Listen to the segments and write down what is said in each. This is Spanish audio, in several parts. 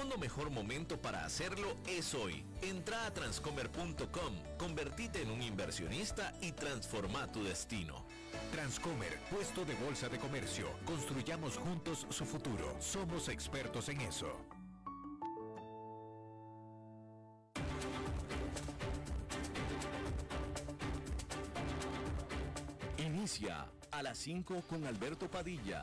segundo mejor momento para hacerlo es hoy. Entra a transcomer.com, convertite en un inversionista y transforma tu destino. Transcomer, puesto de bolsa de comercio. Construyamos juntos su futuro. Somos expertos en eso. Inicia a las 5 con Alberto Padilla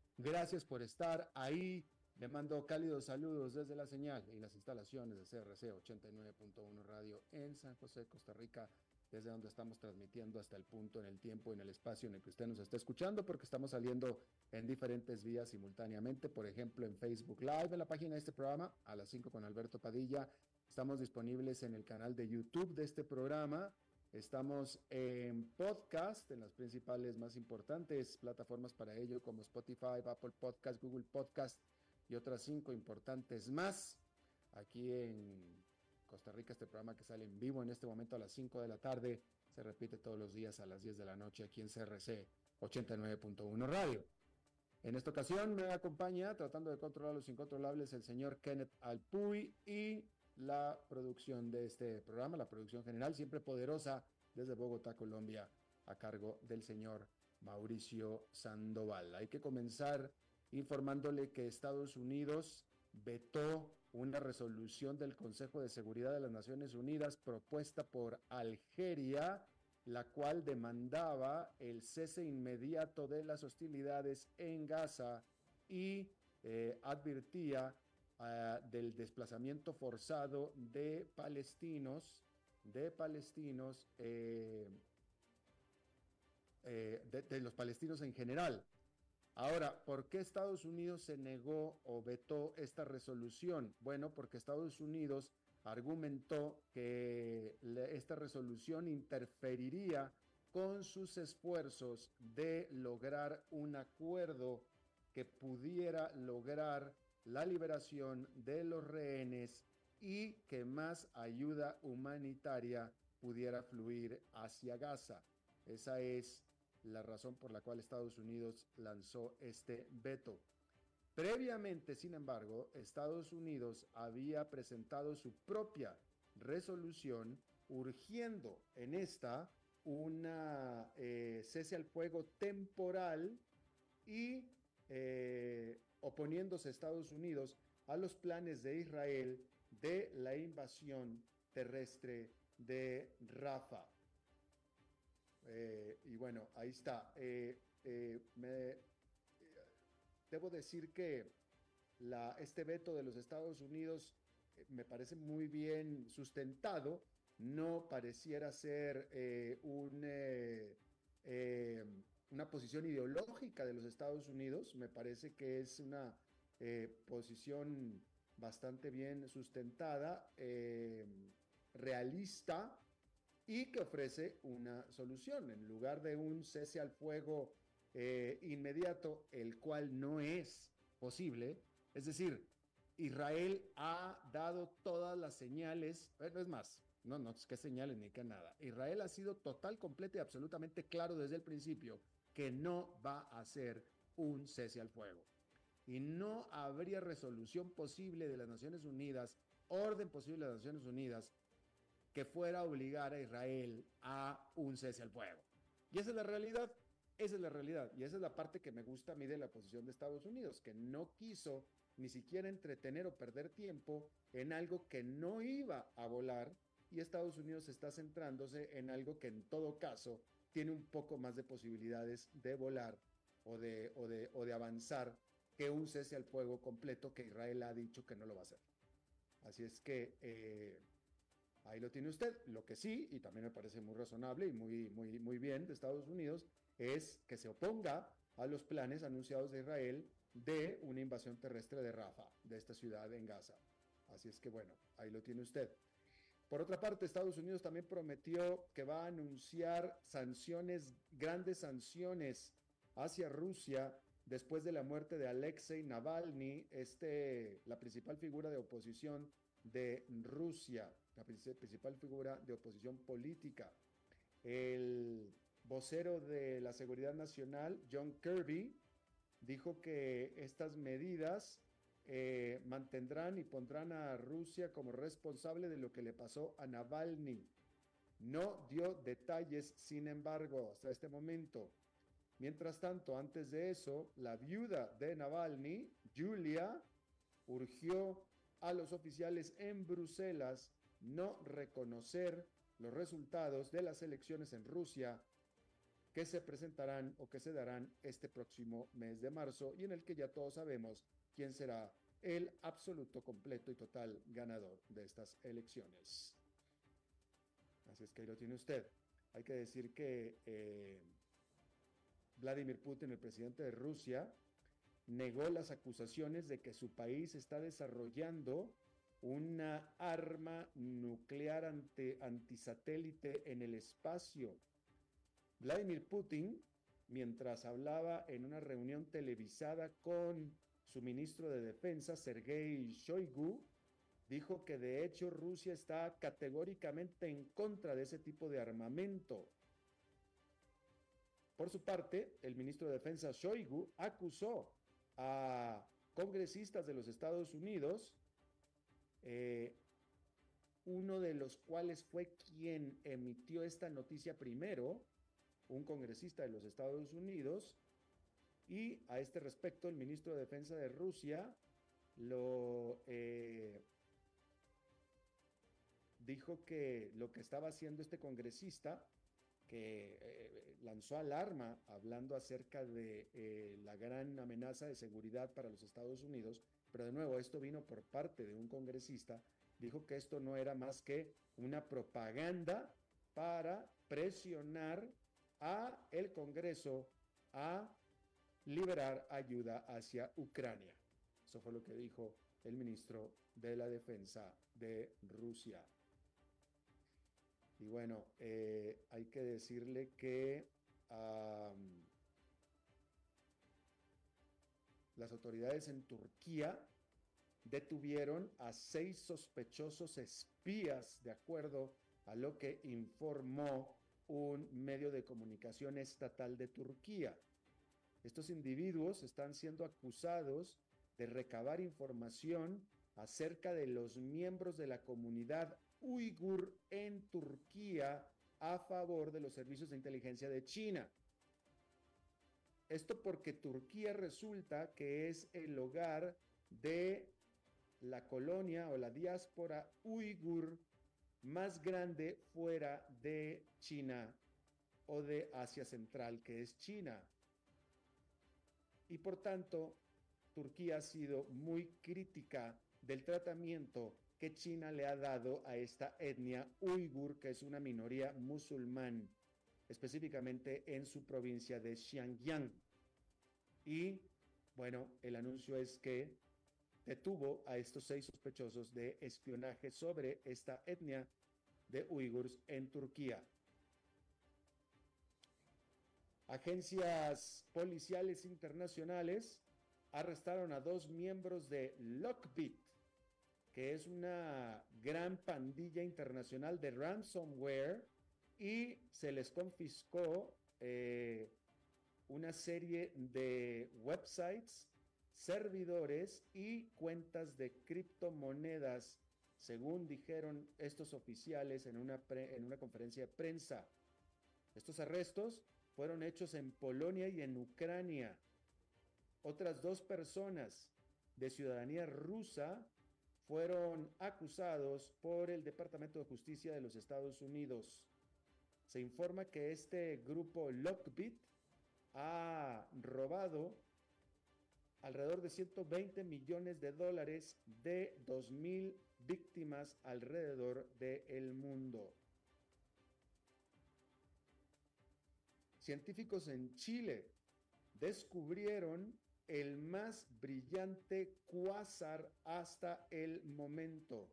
Gracias por estar ahí. Le mando cálidos saludos desde la señal y las instalaciones de CRC 89.1 Radio en San José, Costa Rica, desde donde estamos transmitiendo hasta el punto en el tiempo, en el espacio en el que usted nos está escuchando, porque estamos saliendo en diferentes vías simultáneamente, por ejemplo en Facebook Live, en la página de este programa, a las 5 con Alberto Padilla. Estamos disponibles en el canal de YouTube de este programa Estamos en podcast, en las principales más importantes plataformas para ello, como Spotify, Apple Podcast, Google Podcast y otras cinco importantes más. Aquí en Costa Rica, este programa que sale en vivo en este momento a las 5 de la tarde, se repite todos los días a las 10 de la noche aquí en CRC 89.1 Radio. En esta ocasión me acompaña, tratando de controlar los incontrolables, el señor Kenneth Alpuy y la producción de este programa, la producción general, siempre poderosa desde Bogotá, Colombia, a cargo del señor Mauricio Sandoval. Hay que comenzar informándole que Estados Unidos vetó una resolución del Consejo de Seguridad de las Naciones Unidas propuesta por Algeria, la cual demandaba el cese inmediato de las hostilidades en Gaza y eh, advertía del desplazamiento forzado de palestinos, de palestinos, eh, eh, de, los palestinos en general. Ahora, ¿por qué Estados Unidos se negó o vetó esta resolución? Bueno, porque Estados Unidos argumentó que esta resolución interferiría con sus esfuerzos de lograr un acuerdo que pudiera lograr la liberación de los rehenes y que más ayuda humanitaria pudiera fluir hacia Gaza. Esa es la razón por la cual Estados Unidos lanzó este veto. Previamente, sin embargo, Estados Unidos había presentado su propia resolución urgiendo en esta una eh, cese al fuego temporal y eh, oponiéndose Estados Unidos a los planes de Israel de la invasión terrestre de Rafa. Eh, y bueno, ahí está. Eh, eh, debo decir que este veto de los Estados Unidos me parece muy bien sustentado. No pareciera ser un una posición ideológica de los Estados Unidos. Me parece que es una eh, posición bastante bien sustentada, eh, realista y que ofrece una solución. En lugar de un cese al fuego eh, inmediato, el cual no es posible, es decir, Israel ha dado todas las señales, bueno, es más, no, no, es que señales ni que nada. Israel ha sido total, completo y absolutamente claro desde el principio que no va a ser un cese al fuego. Y no habría resolución posible de las Naciones Unidas, orden posible de las Naciones Unidas, que fuera a obligar a Israel a un cese al fuego. Y esa es la realidad, esa es la realidad. Y esa es la parte que me gusta a mí de la posición de Estados Unidos, que no quiso ni siquiera entretener o perder tiempo en algo que no iba a volar y Estados Unidos está centrándose en algo que en todo caso tiene un poco más de posibilidades de volar o de, o de, o de avanzar que un cese al fuego completo que Israel ha dicho que no lo va a hacer. Así es que eh, ahí lo tiene usted. Lo que sí, y también me parece muy razonable y muy, muy, muy bien de Estados Unidos, es que se oponga a los planes anunciados de Israel de una invasión terrestre de Rafa, de esta ciudad en Gaza. Así es que bueno, ahí lo tiene usted. Por otra parte, Estados Unidos también prometió que va a anunciar sanciones, grandes sanciones hacia Rusia después de la muerte de Alexei Navalny, este, la principal figura de oposición de Rusia, la principal figura de oposición política. El vocero de la Seguridad Nacional, John Kirby, dijo que estas medidas eh, mantendrán y pondrán a Rusia como responsable de lo que le pasó a Navalny. No dio detalles, sin embargo, hasta este momento. Mientras tanto, antes de eso, la viuda de Navalny, Julia, urgió a los oficiales en Bruselas no reconocer los resultados de las elecciones en Rusia que se presentarán o que se darán este próximo mes de marzo y en el que ya todos sabemos quién será el absoluto, completo y total ganador de estas elecciones. Así es que ahí lo tiene usted. Hay que decir que eh, Vladimir Putin, el presidente de Rusia, negó las acusaciones de que su país está desarrollando una arma nuclear antisatélite en el espacio. Vladimir Putin, mientras hablaba en una reunión televisada con su ministro de Defensa, Sergei Shoigu, dijo que de hecho Rusia está categóricamente en contra de ese tipo de armamento. Por su parte, el ministro de Defensa Shoigu acusó a congresistas de los Estados Unidos, eh, uno de los cuales fue quien emitió esta noticia primero, un congresista de los Estados Unidos, y a este respecto el ministro de Defensa de Rusia lo eh, dijo que lo que estaba haciendo este congresista que eh, lanzó alarma hablando acerca de eh, la gran amenaza de seguridad para los Estados Unidos, pero de nuevo esto vino por parte de un congresista, dijo que esto no era más que una propaganda para presionar a el Congreso a liberar ayuda hacia Ucrania. Eso fue lo que dijo el ministro de la Defensa de Rusia. Y bueno, eh, hay que decirle que las autoridades en Turquía detuvieron a seis sospechosos espías, de acuerdo a lo que informó un medio de comunicación estatal de Turquía. Estos individuos están siendo acusados de recabar información acerca de los miembros de la comunidad uigur en Turquía a favor de los servicios de inteligencia de China. Esto porque Turquía resulta que es el hogar de la colonia o la diáspora uigur más grande fuera de China o de Asia Central, que es China. Y por tanto, Turquía ha sido muy crítica del tratamiento que China le ha dado a esta etnia uigur, que es una minoría musulmán, específicamente en su provincia de Xinjiang. Y bueno, el anuncio es que detuvo a estos seis sospechosos de espionaje sobre esta etnia de uigurs en Turquía. Agencias policiales internacionales arrestaron a dos miembros de Lockbit, que es una gran pandilla internacional de ransomware y se les confiscó eh, una serie de websites, servidores y cuentas de criptomonedas, según dijeron estos oficiales en una, en una conferencia de prensa. Estos arrestos fueron hechos en Polonia y en Ucrania. Otras dos personas de ciudadanía rusa fueron acusados por el Departamento de Justicia de los Estados Unidos. Se informa que este grupo Lockbit ha robado alrededor de 120 millones de dólares de 2.000 víctimas alrededor del mundo. Científicos en Chile descubrieron el más brillante cuásar hasta el momento.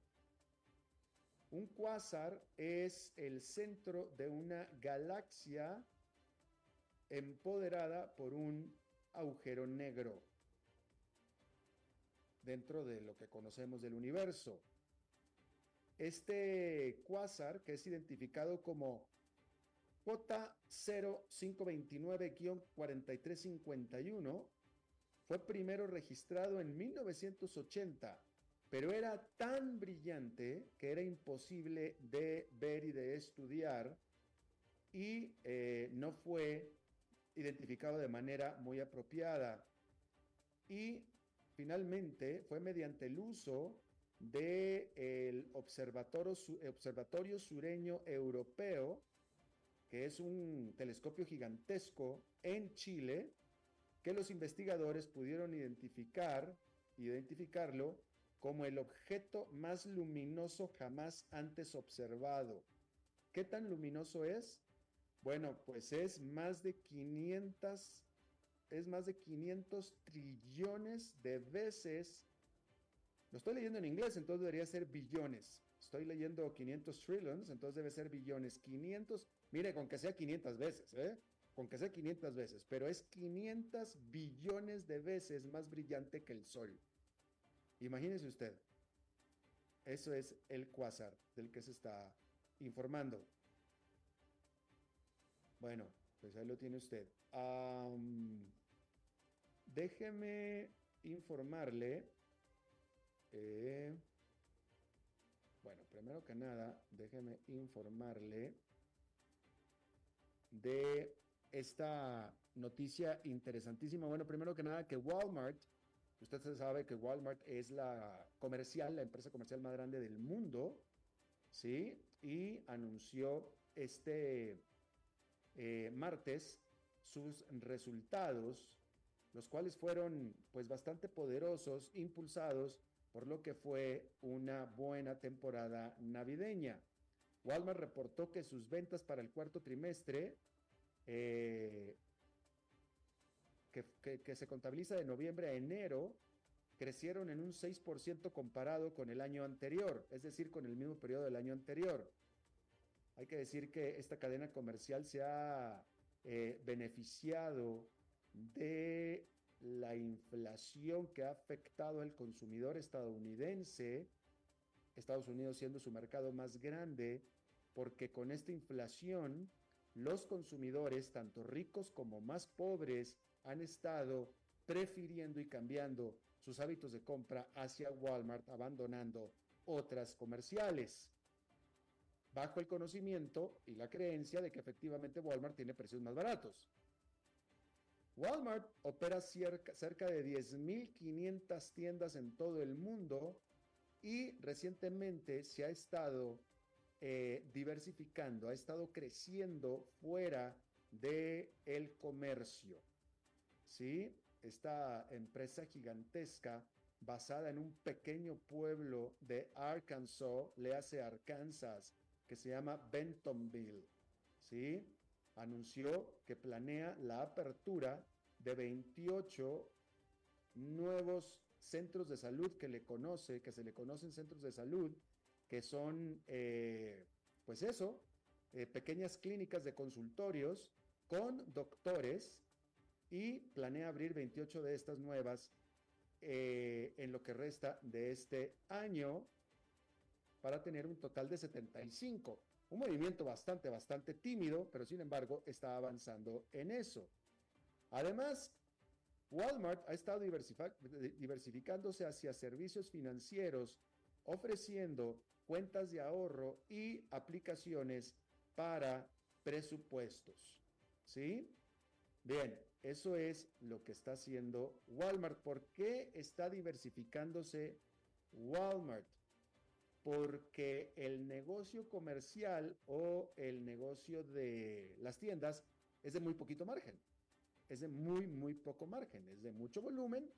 Un cuásar es el centro de una galaxia empoderada por un agujero negro dentro de lo que conocemos del universo. Este cuásar, que es identificado como J0529-4351, fue primero registrado en 1980 pero era tan brillante que era imposible de ver y de estudiar y eh, no fue identificado de manera muy apropiada. Y finalmente fue mediante el uso del observatorio, observatorio Sureño Europeo, que es un telescopio gigantesco en Chile, que los investigadores pudieron identificar, identificarlo como el objeto más luminoso jamás antes observado. ¿Qué tan luminoso es? Bueno, pues es más de 500 es más de 500 trillones de veces. Lo estoy leyendo en inglés, entonces debería ser billones. Estoy leyendo 500 trillions, entonces debe ser billones. 500, mire, con que sea 500 veces, ¿eh? Con que sea 500 veces, pero es 500 billones de veces más brillante que el Sol. Imagínese usted. Eso es el cuásar del que se está informando. Bueno, pues ahí lo tiene usted. déjeme informarle. Eh, bueno, primero que nada, déjeme informarle de esta noticia interesantísima. Bueno, primero que nada, que Walmart Usted sabe que Walmart es la comercial, la empresa comercial más grande del mundo, ¿sí? Y anunció este eh, martes sus resultados, los cuales fueron pues bastante poderosos, impulsados por lo que fue una buena temporada navideña. Walmart reportó que sus ventas para el cuarto trimestre eh, que, se contabiliza de noviembre a enero, crecieron en un 6% comparado con el año anterior, es decir, con el mismo periodo del año anterior. Hay que decir que esta cadena comercial se ha eh, beneficiado de la inflación que ha afectado al consumidor estadounidense, Estados Unidos siendo su mercado más grande, porque con esta inflación los consumidores, tanto ricos como más pobres, han estado prefiriendo y cambiando sus hábitos de compra hacia Walmart, abandonando otras comerciales, bajo el conocimiento y la creencia de que efectivamente Walmart tiene precios más baratos. Walmart opera cerca, de 10.500 tiendas en todo el mundo y recientemente se ha estado eh, diversificando, ha estado creciendo fuera del el comercio. ¿sí? Esta empresa gigantesca basada en un pequeño pueblo de Arkansas, le hace Arkansas, que se llama Bentonville, ¿sí? Anunció que planea la apertura de 28 nuevos centros de salud que le conoce, que se le conocen centros de salud, que son, eh, pues eso, eh, pequeñas clínicas de consultorios con doctores y planea abrir 28 de estas nuevas eh, en lo que resta de este año para tener un total de 75. Un movimiento bastante, bastante tímido, pero sin embargo está avanzando en eso. Además, Walmart ha estado diversificándose hacia servicios financieros, ofreciendo cuentas de ahorro y aplicaciones para presupuestos. ¿Sí? Bien, eso es lo que está haciendo Walmart. ¿Por qué está diversificándose Walmart? Porque el negocio comercial o el negocio de las tiendas es de muy poquito margen. Es de muy, muy poco margen. Es de mucho volumen,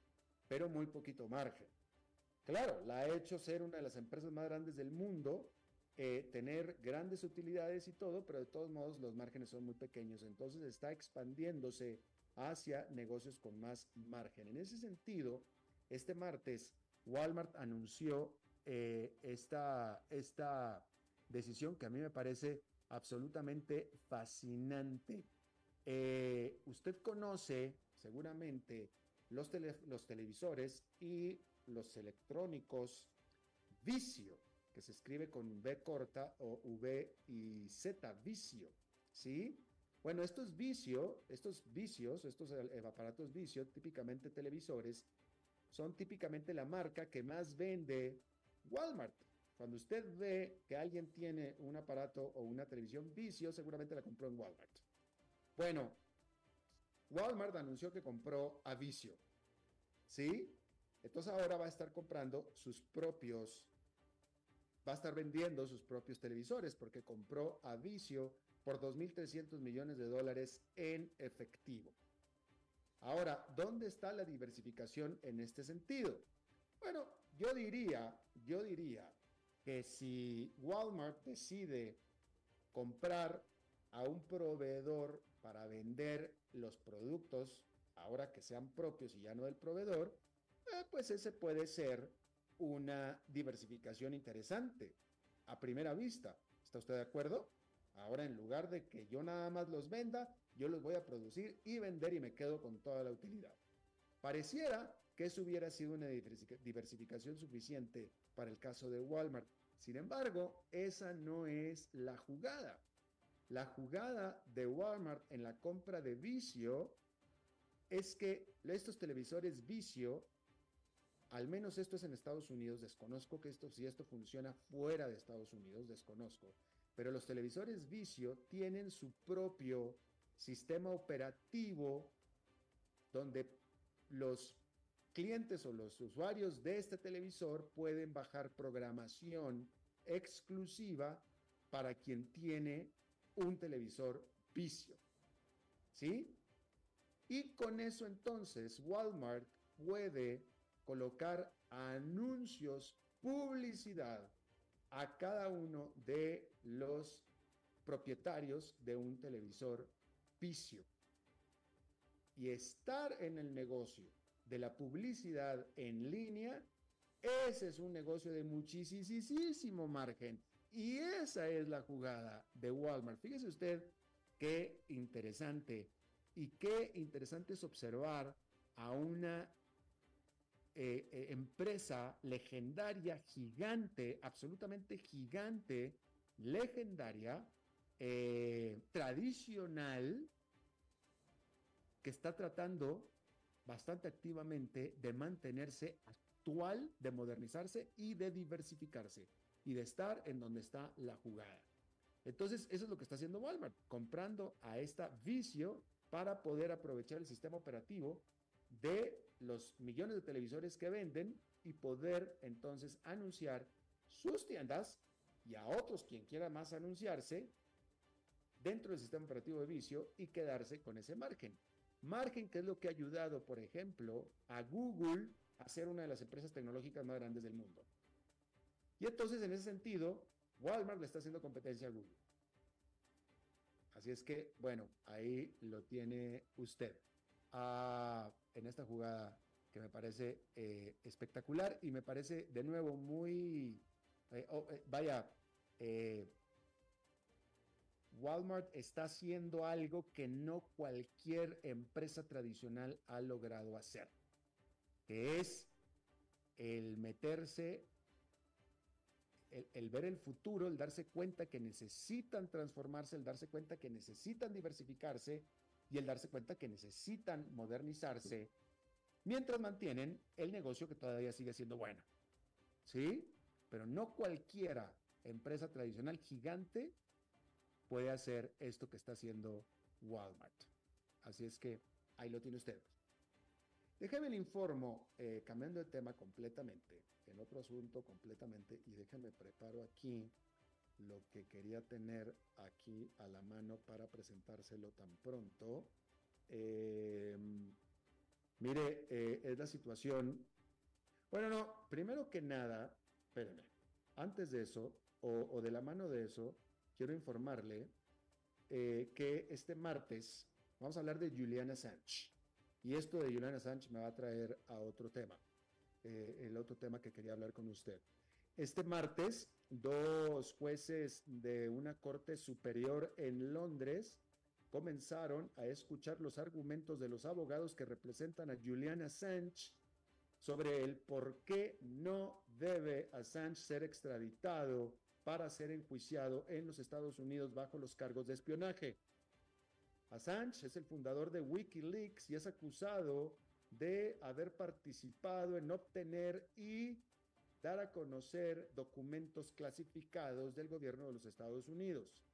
pero muy poquito margen. Claro, la ha hecho ser una de las empresas más grandes del mundo, eh, tener grandes utilidades y todo, pero de todos modos los márgenes son muy pequeños. Entonces está expandiéndose hacia negocios con más margen. En ese sentido, este martes Walmart anunció eh, esta, esta decisión que a mí me parece absolutamente fascinante. Eh, usted conoce seguramente los, los televisores y los electrónicos Vicio, que se escribe con V corta o V y Z, Vicio, ¿sí? Bueno, estos Vicio, estos vicios, estos aparatos Vicio, típicamente televisores, son típicamente la marca que más vende Walmart. Cuando usted ve que alguien tiene un aparato o una televisión vicio, seguramente la compró en Walmart. Bueno, Walmart anunció que compró a Vicio. ¿Sí? Entonces ahora va a estar comprando sus propios, va a estar vendiendo sus propios televisores porque compró a Vicio por 2.300 millones de dólares en efectivo. Ahora, ¿dónde está la diversificación en este sentido? Bueno, yo diría, yo diría que si Walmart decide comprar a un proveedor para vender los productos, ahora que sean propios y ya no del proveedor, eh, pues ese puede ser una diversificación interesante a primera vista. ¿Está usted de acuerdo? Ahora en lugar de que yo nada más los venda, yo los voy a producir y vender y me quedo con toda la utilidad. Pareciera que eso hubiera sido una diversificación suficiente para el caso de Walmart. Sin embargo, esa no es la jugada. La jugada de Walmart en la compra de vicio es que estos televisores vicio, al menos esto es en Estados Unidos, desconozco que esto, si esto funciona fuera de Estados Unidos, desconozco, pero los televisores vicio tienen su propio sistema operativo donde los clientes o los usuarios de este televisor pueden bajar programación exclusiva para quien tiene un televisor vicio. ¿Sí? Y con eso entonces Walmart puede colocar anuncios, publicidad a cada uno de los propietarios de un televisor vicio. Y estar en el negocio de la publicidad en línea, ese es un negocio de muchísimo margen. Y esa es la jugada de Walmart. Fíjese usted qué interesante y qué interesante es observar a una eh, eh, empresa legendaria, gigante, absolutamente gigante, legendaria, eh, tradicional que está tratando bastante activamente de mantenerse actual, de modernizarse y de diversificarse y de estar en donde está la jugada. Entonces, eso es lo que está haciendo Walmart, comprando a esta vicio para poder aprovechar el sistema operativo de los millones de televisores que venden y poder entonces anunciar sus tiendas y a otros quien quiera más anunciarse dentro del sistema operativo de vicio y quedarse con ese margen. Margen que es lo que ha ayudado, por ejemplo, a Google a ser una de las empresas tecnológicas más grandes del mundo. Y entonces, en ese sentido, Walmart le está haciendo competencia a Google. Así es que, bueno, ahí lo tiene usted. Ah, en esta jugada que me parece eh, espectacular y me parece de nuevo muy, eh, oh, eh, vaya, Walmart está haciendo algo que no cualquier empresa tradicional ha logrado hacer, que es el meterse, el, ver el futuro, el darse cuenta que necesitan transformarse, el darse cuenta que necesitan diversificarse y el darse cuenta que necesitan modernizarse mientras mantienen el negocio que todavía sigue siendo bueno. ¿Sí? Pero no cualquiera empresa tradicional gigante puede hacer esto que está haciendo Walmart. Así es que ahí lo tiene usted. Déjeme le informo, eh, cambiando de tema completamente, en otro asunto completamente, y déjeme preparo aquí lo que quería tener aquí a la mano para presentárselo tan pronto. Em, mire, eh, es la situación. Bueno, no, primero que nada, espérenme, antes de eso, o, de la mano de eso, quiero informarle eh, que este martes Vamos a hablar de Julian Assange. Y esto de Julian Assange me va a traer a otro tema, eh, el otro tema que quería hablar con usted. Este martes, dos jueces de una corte superior en Londres comenzaron a escuchar los argumentos de los abogados que representan a Julian Assange sobre el por qué no debe Assange ser extraditado para ser enjuiciado en los Estados Unidos bajo los cargos de espionaje. Assange es el fundador de Wikileaks y es acusado de haber participado en obtener y dar a conocer documentos clasificados del gobierno de los Estados Unidos.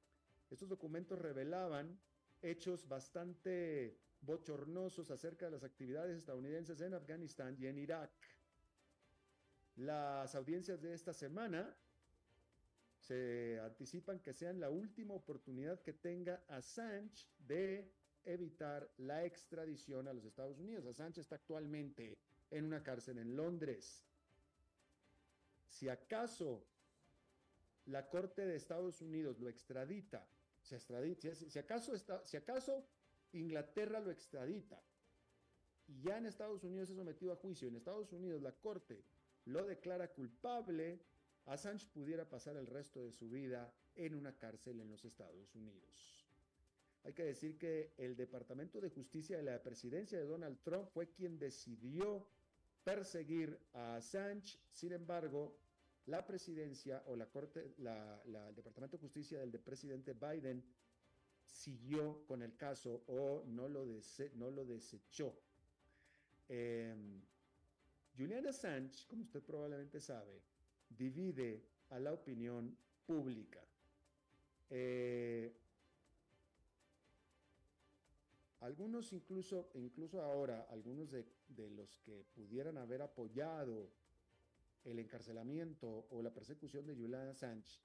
Estos documentos revelaban hechos bastante bochornosos acerca de las actividades estadounidenses en Afganistán y en Irak. Las audiencias de esta semana se anticipan que sean la última oportunidad que tenga Assange de evitar la extradición a los Estados Unidos. Assange está actualmente en una cárcel en Londres. Si acaso la Corte de Estados Unidos lo extradita, se extradita si, acaso si acaso Inglaterra lo extradita y ya en Estados Unidos es sometido a juicio, en Estados Unidos la Corte lo declara culpable, Assange pudiera pasar el resto de su vida en una cárcel en los Estados Unidos. Hay que decir que el Departamento de Justicia de la presidencia de Donald Trump fue quien decidió perseguir a Assange. Sin embargo, la presidencia o la corte, el Departamento de Justicia del presidente Biden siguió con el caso o no lo, desechó. Em, Julian Assange, como usted probablemente sabe, divide a la opinión pública. Eh, algunos incluso, incluso ahora, algunos de, de, los que pudieran haber apoyado el encarcelamiento o la persecución de Julian Assange,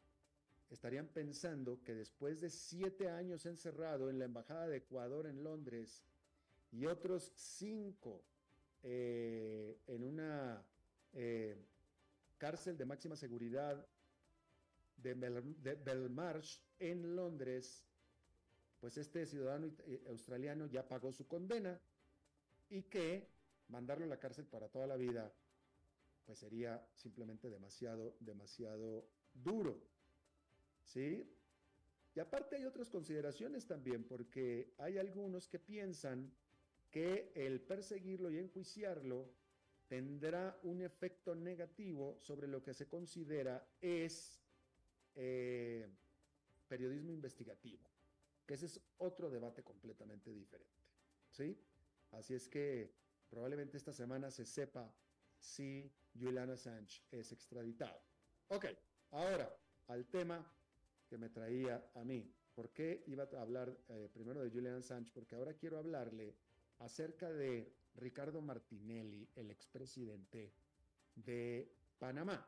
estarían pensando que después de siete años encerrado en la Embajada de Ecuador en Londres y otros cinco eh, en una eh, cárcel de máxima seguridad de, Belmarsh en Londres, pues este ciudadano eh, australiano ya pagó su condena y que mandarlo a la cárcel para toda la vida, pues sería simplemente demasiado, demasiado duro. ¿Sí? Y aparte hay otras consideraciones también, porque hay algunos que piensan que el perseguirlo y enjuiciarlo tendrá un efecto negativo sobre lo que se considera es eh, periodismo investigativo, que ese es otro debate completamente diferente. ¿sí? Así es que probablemente esta semana se sepa si Julian Assange es extraditado. Ok, ahora al tema que me traía a mí. ¿Por qué iba a hablar eh, primero de Julian Assange? Porque ahora quiero hablarle acerca de Ricardo Martinelli, el expresidente de Panamá,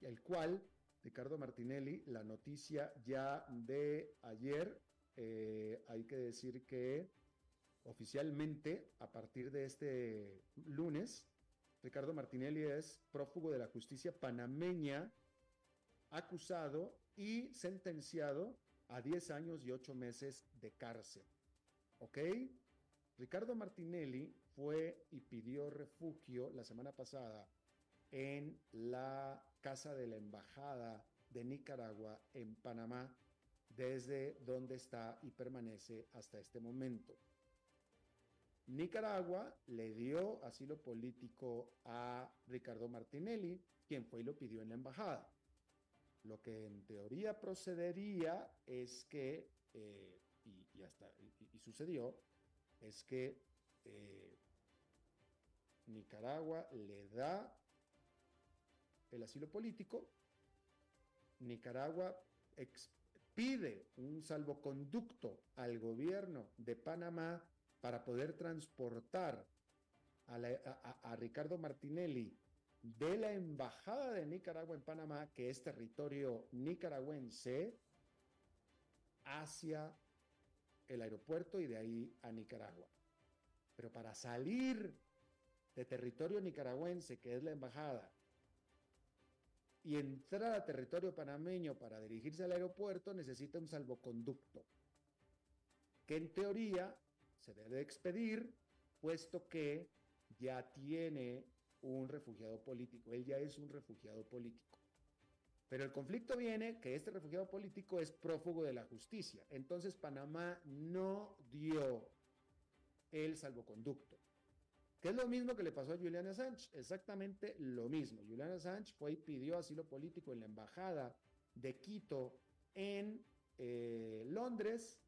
el cual, Ricardo Martinelli, la noticia ya de ayer, eh, hay que decir que oficialmente, a partir de este lunes, Ricardo Martinelli es prófugo de la justicia panameña, acusado y sentenciado a 10 años y 8 meses de cárcel. ¿Ok? Ricardo Martinelli fue y pidió refugio la semana pasada en la casa de la Embajada de Nicaragua en Panamá, desde donde está y permanece hasta este momento. Nicaragua le dio asilo político a Ricardo Martinelli, quien fue y lo pidió en la embajada. Lo que en teoría procedería es que, eh, y, hasta, y sucedió, es que eh, Nicaragua le da el asilo político, Nicaragua pide un salvoconducto al gobierno de Panamá para poder transportar a, Ricardo Martinelli de la Embajada de Nicaragua en Panamá, que es territorio nicaragüense, hacia el aeropuerto y de ahí a Nicaragua. Pero para salir de territorio nicaragüense, que es la embajada, y entrar a territorio panameño para dirigirse al aeropuerto, necesita un salvoconducto, que en teoría se debe expedir, puesto que ya tiene un refugiado político, él ya es un refugiado político. Pero el conflicto viene que este refugiado político es prófugo de la justicia. Entonces Panamá no dio el salvoconducto. Que es lo mismo que le pasó a Julian Assange, exactamente lo mismo. Julian Assange fue y pidió asilo político en la embajada de Quito en eh, Londres.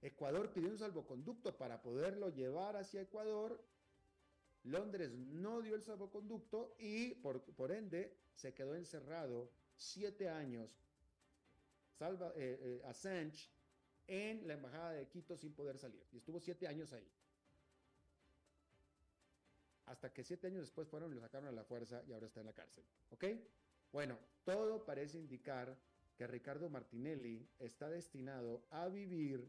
Ecuador pidió un salvoconducto para poderlo llevar hacia Ecuador. Londres no dio el salvoconducto y por, por ende se quedó encerrado siete años Salva, eh, eh, en la embajada de Quito sin poder salir. Y estuvo siete años ahí. Hasta que siete años después fueron y lo sacaron a la fuerza y ahora está en la cárcel. ¿Ok? Bueno, todo parece indicar que Ricardo Martinelli está destinado a vivir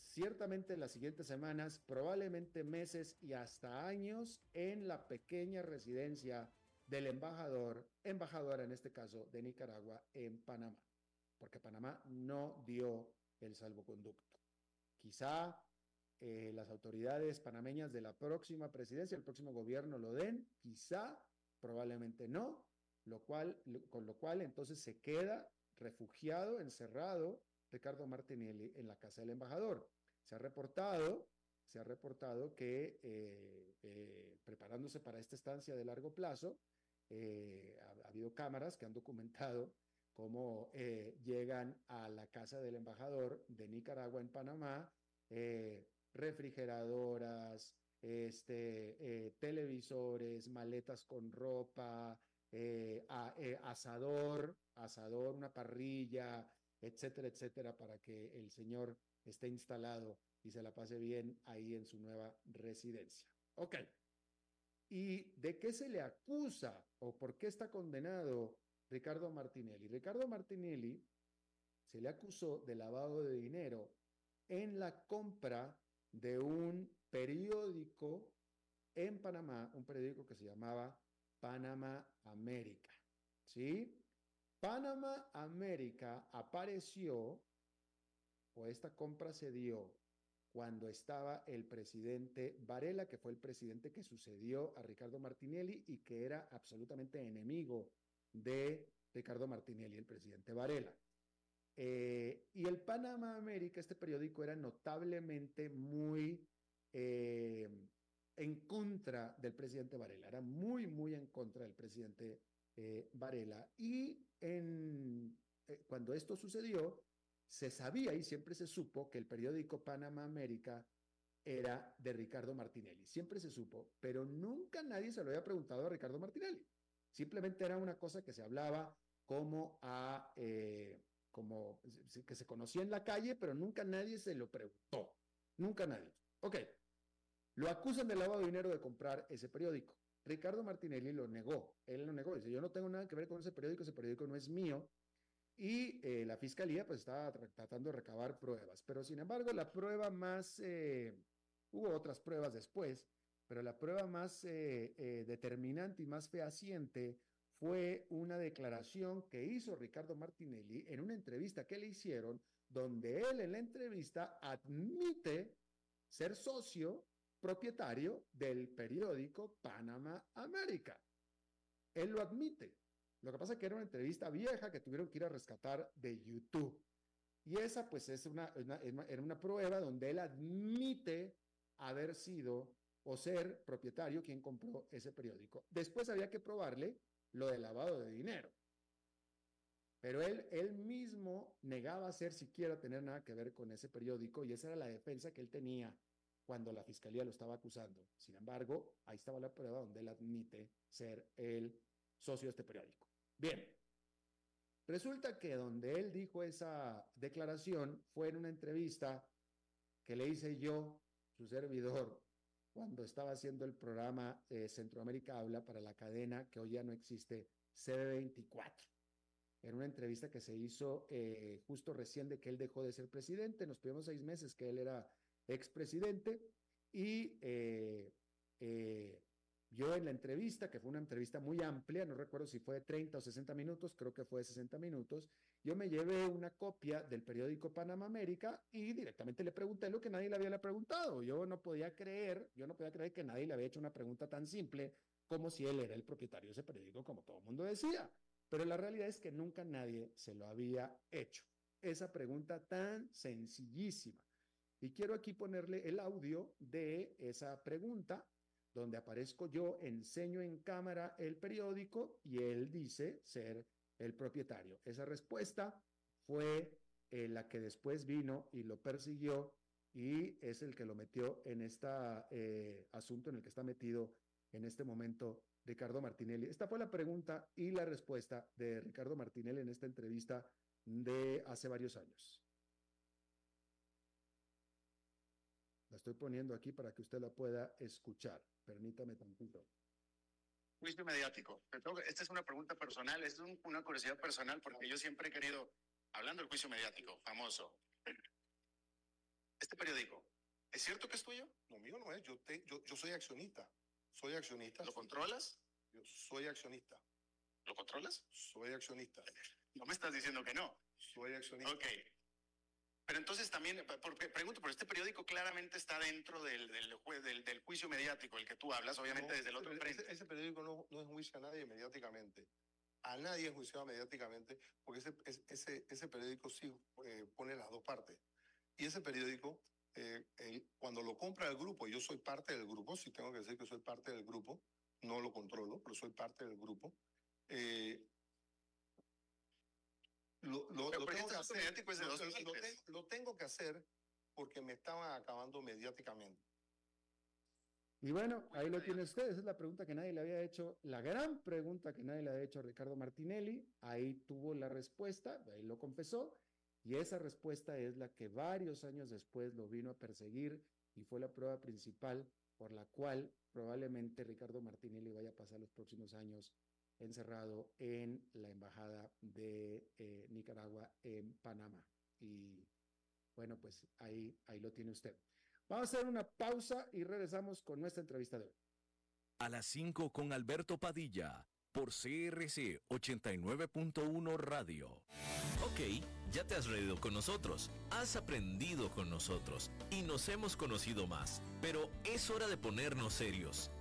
ciertamente en las siguientes semanas, probablemente meses y hasta años en la pequeña residencia del embajador, embajadora en este caso de Nicaragua en Panamá, porque Panamá no dio el salvoconducto. Quizá eh, las autoridades panameñas de la próxima presidencia, el próximo gobierno lo den, quizá, probablemente no, lo cual, con lo cual entonces se queda refugiado, encerrado Ricardo Martinelli en la casa del embajador. Se ha reportado, se ha reportado que eh, eh, preparándose para esta estancia de largo plazo, eh, ha, habido cámaras que han documentado cómo llegan a la casa del embajador de Nicaragua en Panamá refrigeradoras, este, televisores, maletas con ropa, asador, asador, una parrilla, etcétera, etcétera, para que el señor esté instalado y se la pase bien ahí en su nueva residencia. Ok. ¿Y de qué se le acusa o por qué está condenado Ricardo Martinelli? Ricardo Martinelli se le acusó de lavado de dinero en la compra de un periódico en Panamá, un periódico que se llamaba Panamá América. ¿Sí? Panamá América apareció, o esta compra se dio, cuando estaba el presidente Varela, que fue el presidente que sucedió a Ricardo Martinelli y que era absolutamente enemigo de Ricardo Martinelli, el presidente Varela. Eh, y el Panamá América, este periódico, era notablemente muy eh, en contra del presidente Varela, era muy, muy en contra del presidente eh, Varela. Y en, eh, cuando esto sucedió, se sabía y siempre se supo que el periódico Panamá América era de Ricardo Martinelli. Siempre se supo, pero nunca nadie se lo había preguntado a Ricardo Martinelli. Simplemente era una cosa que se hablaba como a, eh, como que se conocía en la calle, pero nunca nadie se lo preguntó. Nunca nadie. Ok. Lo acusan de lavado de dinero de comprar ese periódico. Ricardo Martinelli lo negó, él lo negó, dice, yo no tengo nada que ver con ese periódico, ese periódico no es mío, y eh, la fiscalía pues estaba tratando de recabar pruebas, pero sin embargo la prueba más, eh, hubo otras pruebas después, pero la prueba más eh, determinante y más fehaciente fue una declaración que hizo Ricardo Martinelli en una entrevista que le hicieron, donde él en la entrevista admite ser socio propietario del periódico Panama América. Él lo admite. Lo que pasa es que era una entrevista vieja que tuvieron que ir a rescatar de YouTube. Y esa pues es una, era una prueba donde él admite haber sido o ser propietario quien compró ese periódico. Después había que probarle lo del lavado de dinero. Pero él, él mismo negaba ser siquiera tener nada que ver con ese periódico y esa era la defensa que él tenía cuando la fiscalía lo estaba acusando. Sin embargo, ahí estaba la prueba donde él admite ser el socio de este periódico. Bien, resulta que donde él dijo esa declaración fue en una entrevista que le hice yo, su servidor, cuando estaba haciendo el programa eh, Centroamérica Habla para la cadena que hoy ya no existe, CB24. Era una entrevista que se hizo eh, justo recién de que él dejó de ser presidente, en los primeros seis meses que él era expresidente, y eh, eh, yo en la entrevista, que fue una entrevista muy amplia, no recuerdo si fue de 30 o 60 minutos, creo que fue de 60 minutos, yo me llevé una copia del periódico Panamá América y directamente le pregunté lo que nadie le había preguntado. Yo no podía creer, yo no podía creer que nadie le había hecho una pregunta tan simple como si él era el propietario de ese periódico, como todo el mundo decía. Pero la realidad es que nunca nadie se lo había hecho. Esa pregunta tan sencillísima. Y quiero aquí ponerle el audio de esa pregunta donde aparezco yo, enseño en cámara el periódico y él dice ser el propietario. Esa respuesta fue eh, la que después vino y lo persiguió y es el que lo metió en este asunto en el que está metido en este momento Ricardo Martinelli. Esta fue la pregunta y la respuesta de Ricardo Martinelli en esta entrevista de hace varios años. La estoy poniendo aquí para que usted la pueda escuchar. Permítame tantito. Juicio mediático. Esta es una pregunta personal, es una curiosidad personal porque yo siempre he querido, hablando del juicio mediático, famoso. Este periódico, ¿es cierto que es tuyo? No, mío no es. Yo, yo, yo soy accionista. Soy accionista. ¿Lo controlas? Yo soy accionista. ¿Lo controlas? Soy accionista. No me estás diciendo que no. Soy accionista. Ok. Pero entonces también, porque, pregunto, pero este periódico claramente está dentro del, del, del, juicio mediático, el que tú hablas, obviamente desde el otro frente. Ese, periódico no, no enjuicia a nadie mediáticamente. A nadie enjuiciado mediáticamente, porque ese, ese, ese periódico sí eh, pone las dos partes. Y ese periódico, eh, cuando lo compra el grupo, y yo soy parte del grupo, si tengo que decir que soy parte del grupo, no lo controlo, pero soy parte del grupo. Eh, lo, lo, lo, tengo que hacer, lo, tengo que hacer porque me estaban acabando mediáticamente. Y bueno, ahí lo tiene usted. Esa es la pregunta que nadie le había hecho, la gran pregunta que nadie le había hecho a Ricardo Martinelli. Ahí tuvo la respuesta, ahí lo confesó. Y esa respuesta es la que varios años después lo vino a perseguir y fue la prueba principal por la cual probablemente Ricardo Martinelli vaya a pasar los próximos años encerrado en la embajada de eh, Nicaragua en Panamá. Y bueno, pues ahí, ahí lo tiene usted. Vamos a hacer una pausa y regresamos con nuestra entrevista de hoy. A las 5 con Alberto Padilla por CRC 89.1 Radio. Ok, ya te has reído con nosotros, has aprendido con nosotros y nos hemos conocido más, pero es hora de ponernos serios.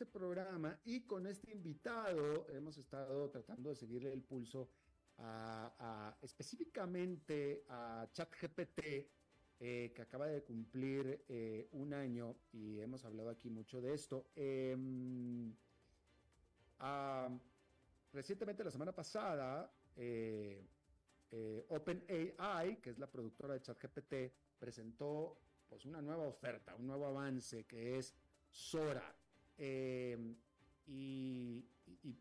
Este programa y con este invitado hemos estado tratando de seguirle el pulso a, específicamente a ChatGPT, eh, que acaba de cumplir eh, un año y hemos hablado aquí mucho de esto. Em, recientemente, la semana pasada, eh, OpenAI, que es la productora de ChatGPT, presentó pues una nueva oferta, un nuevo avance que es Sora. Em, y,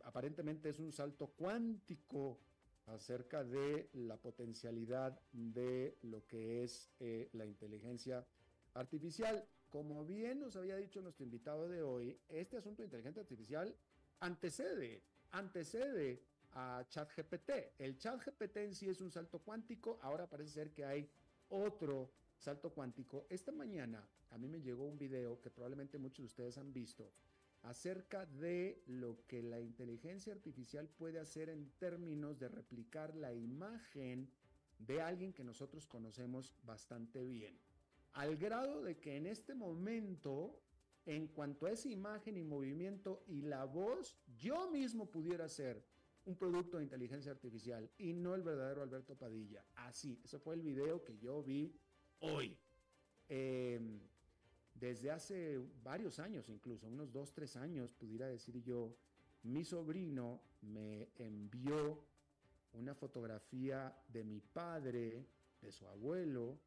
aparentemente es un salto cuántico acerca de la potencialidad de lo que es eh, la inteligencia artificial. Como bien nos había dicho nuestro invitado de hoy, este asunto de inteligencia artificial antecede, antecede a ChatGPT. El ChatGPT en sí es un salto cuántico, ahora parece ser que hay otro salto cuántico. Esta mañana a mí me llegó un video que probablemente muchos de ustedes han visto acerca de lo que la inteligencia artificial puede hacer en términos de replicar la imagen de alguien que nosotros conocemos bastante bien. Al grado de que en este momento en cuanto a esa imagen y movimiento y la voz, yo mismo pudiera ser un producto de inteligencia artificial y no el verdadero Alberto Padilla. Así, ese fue el video que yo vi hoy. Em, desde hace varios años, incluso unos dos, tres años, pudiera decir yo, mi sobrino me envió una fotografía de mi padre, de su abuelo,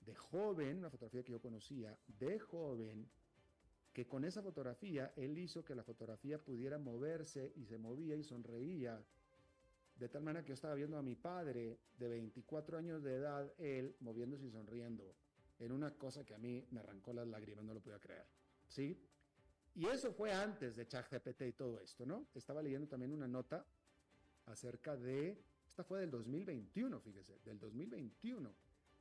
de joven, una fotografía que yo conocía, de joven, que con esa fotografía él hizo que la fotografía pudiera moverse y se movía y sonreía. De tal manera que yo estaba viendo a mi padre de 24 años de edad, él moviéndose y sonriendo, en una cosa que a mí me arrancó las lágrimas, no lo podía creer. ¿Sí? Y eso fue antes de ChatGPT y todo esto, ¿no? Estaba leyendo también una nota acerca de, esta fue del 2021, fíjese, del 2021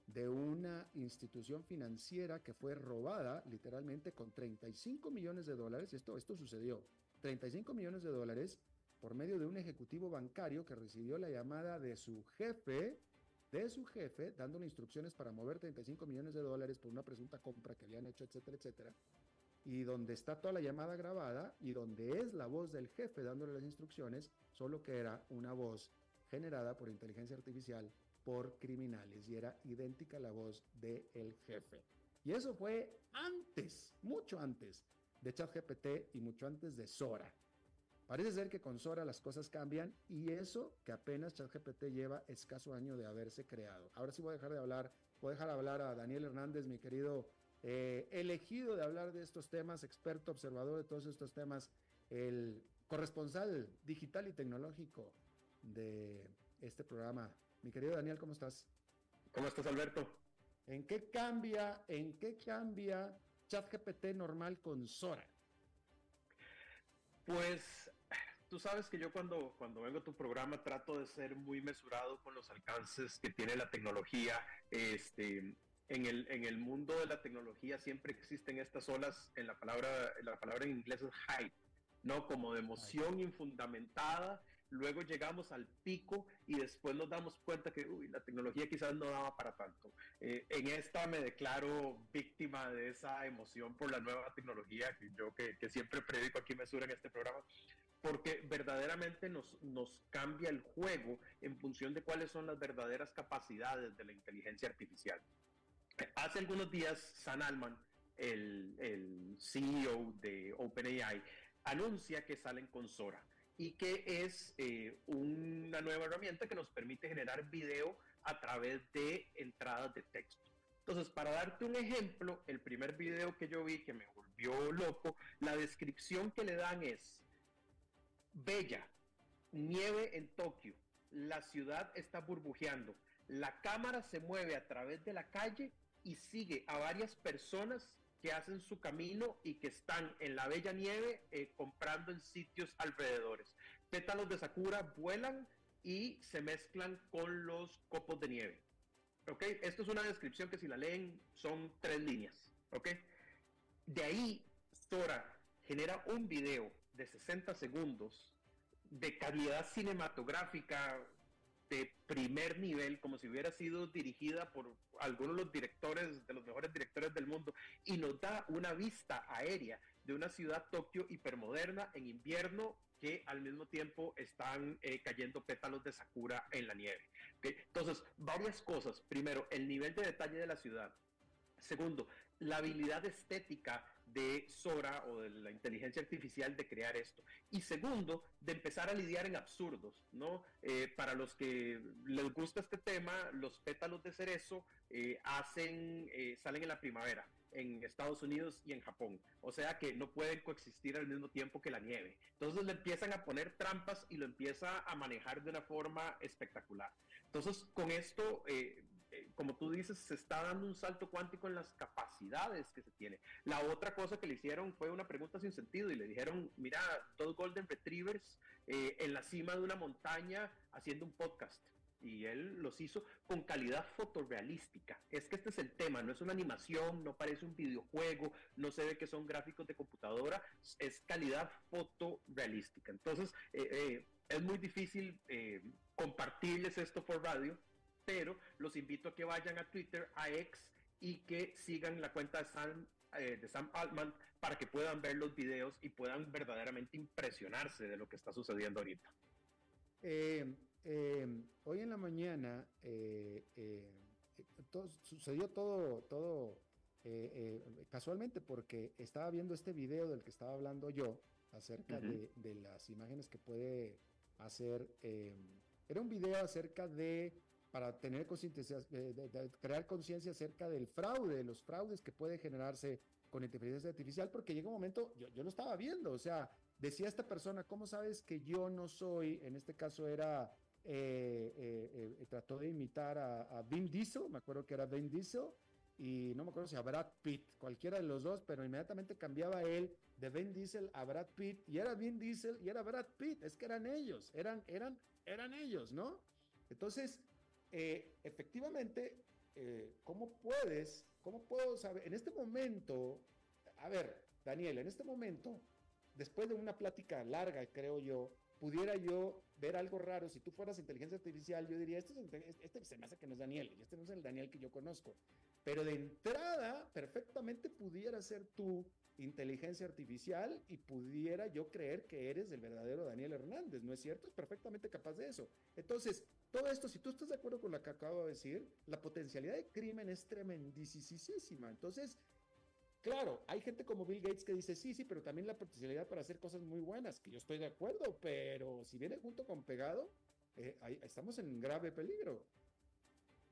de una institución financiera que fue robada literalmente con 35 millones de dólares. Esto, esto sucedió. 35 millones de dólares por medio de un ejecutivo bancario que recibió la llamada de su jefe, de su jefe, dándole instrucciones para mover 35 millones de dólares por una presunta compra que habían hecho, etcétera, etcétera. Y donde está toda la llamada grabada y donde es la voz del jefe dándole las instrucciones, solo que era una voz generada por inteligencia artificial por criminales y era idéntica a la voz del el jefe. Y eso fue antes, mucho antes de ChatGPT y mucho antes de Sora. Parece ser que con Sora las cosas cambian y eso que apenas ChatGPT lleva escaso año de haberse creado. Ahora sí voy a dejar de hablar, voy a dejar hablar a Daniel Hernández, mi querido eh, elegido de hablar de estos temas, experto, observador de todos estos temas, el corresponsal digital y tecnológico de este programa mi querido Daniel, ¿cómo estás? ¿Cómo estás, Alberto? ¿En qué cambia, en qué cambia ChatGPT normal con Sora? Pues tú sabes que yo cuando, cuando vengo a tu programa trato de ser muy mesurado con los alcances que tiene la tecnología. Este, en el, en el mundo de la tecnología siempre existen estas olas, en la palabra, la palabra en inglés es hype, ¿no? Como de emoción infundamentada luego llegamos al pico y después nos damos cuenta que uy, la tecnología quizás no daba para tanto. Eh, en esta me declaro víctima de esa emoción por la nueva tecnología, que yo que, siempre predico aquí Mesura en este programa, porque verdaderamente nos, nos cambia el juego en función de cuáles son las verdaderas capacidades de la inteligencia artificial. Hace algunos días, San Alman, el, el CEO de OpenAI, anuncia que salen con Sora y que es eh, una nueva herramienta que nos permite generar video a través de entradas de texto. Entonces, para darte un ejemplo, el primer video que yo vi que me volvió loco, la descripción que le dan es, Bella, nieve en Tokio, la ciudad está burbujeando, la cámara se mueve a través de la calle y sigue a varias personas que hacen su camino y que están en la bella nieve eh, comprando en sitios alrededores. Pétalos de Sakura vuelan y se mezclan con los copos de nieve. ¿Ok? Esto es una descripción que si la leen son tres líneas. ¿Ok? De ahí, Sora genera un video de 60 segundos de calidad cinematográfica de primer nivel, como si hubiera sido dirigida por algunos de los directores, de los mejores directores del mundo, y nos da una vista aérea de una ciudad Tokio hipermoderna en invierno que al mismo tiempo están eh, cayendo pétalos de sakura en la nieve. Entonces, varias cosas. Primero, el nivel de detalle de la ciudad. Segundo, la habilidad estética de Sora o de la inteligencia artificial de crear esto. Y segundo, de empezar a lidiar en absurdos, ¿no? Eh, para los que les gusta este tema, los pétalos de cerezo eh, hacen, eh, salen en la primavera en Estados Unidos y en Japón. O sea que no pueden coexistir al mismo tiempo que la nieve. Entonces le empiezan a poner trampas y lo empieza a manejar de una forma espectacular. Entonces con esto como tú dices, se está dando un salto cuántico en las capacidades que se tiene. La otra cosa que le hicieron fue una pregunta sin sentido y le dijeron, mira, dos Golden Retrievers eh, en la cima de una montaña haciendo un podcast. Y él los hizo con calidad fotorrealística. Es que este es el tema, no es una animación, no parece un videojuego, no se ve que son gráficos de computadora, es calidad fotorrealística. Entonces, eh, es muy difícil compartirles esto por radio, pero los invito a que vayan a Twitter, a X, y que sigan la cuenta de Sam eh, de Sam Altman para que puedan ver los videos y puedan verdaderamente impresionarse de lo que está sucediendo ahorita. Eh, eh, hoy en la mañana sucedió todo, todo casualmente porque estaba viendo este video del que estaba hablando yo acerca de, de, las imágenes que puede hacer. era un video acerca de para tener conciencia, crear conciencia acerca del fraude, los fraudes que puede generarse con inteligencia artificial, porque llega un momento, yo, yo lo estaba viendo, o sea, decía esta persona, ¿cómo sabes que yo no soy, en este caso era, eh, eh, eh, trató de imitar a, a, Vin Diesel, me acuerdo que era Vin Diesel, y no me acuerdo si a Brad Pitt, cualquiera de los dos, pero inmediatamente cambiaba él de Vin Diesel a Brad Pitt, y era Vin Diesel y era Brad Pitt, es que eran ellos, eran, eran, eran ellos, ¿no? Entonces, eh, efectivamente, eh, ¿cómo puedes, cómo puedo saber, en este momento, a ver, Daniel, en este momento, después de una plática larga, creo yo, pudiera yo ver algo raro, si tú fueras inteligencia artificial, yo diría, este, este se me hace que no es Daniel, este no es el Daniel que yo conozco. Pero de entrada, perfectamente pudiera ser tú inteligencia artificial y pudiera yo creer que eres el verdadero Daniel Hernández, ¿no es cierto? Es perfectamente capaz de eso. Entonces, todo esto, si tú estás de acuerdo con lo que acabo de decir, la potencialidad de crimen es tremendísima. Entonces, claro, hay gente como Bill Gates que dice, sí, sí, pero también la potencialidad para hacer cosas muy buenas, que yo estoy de acuerdo, pero si viene junto con pegado, eh, estamos en grave peligro.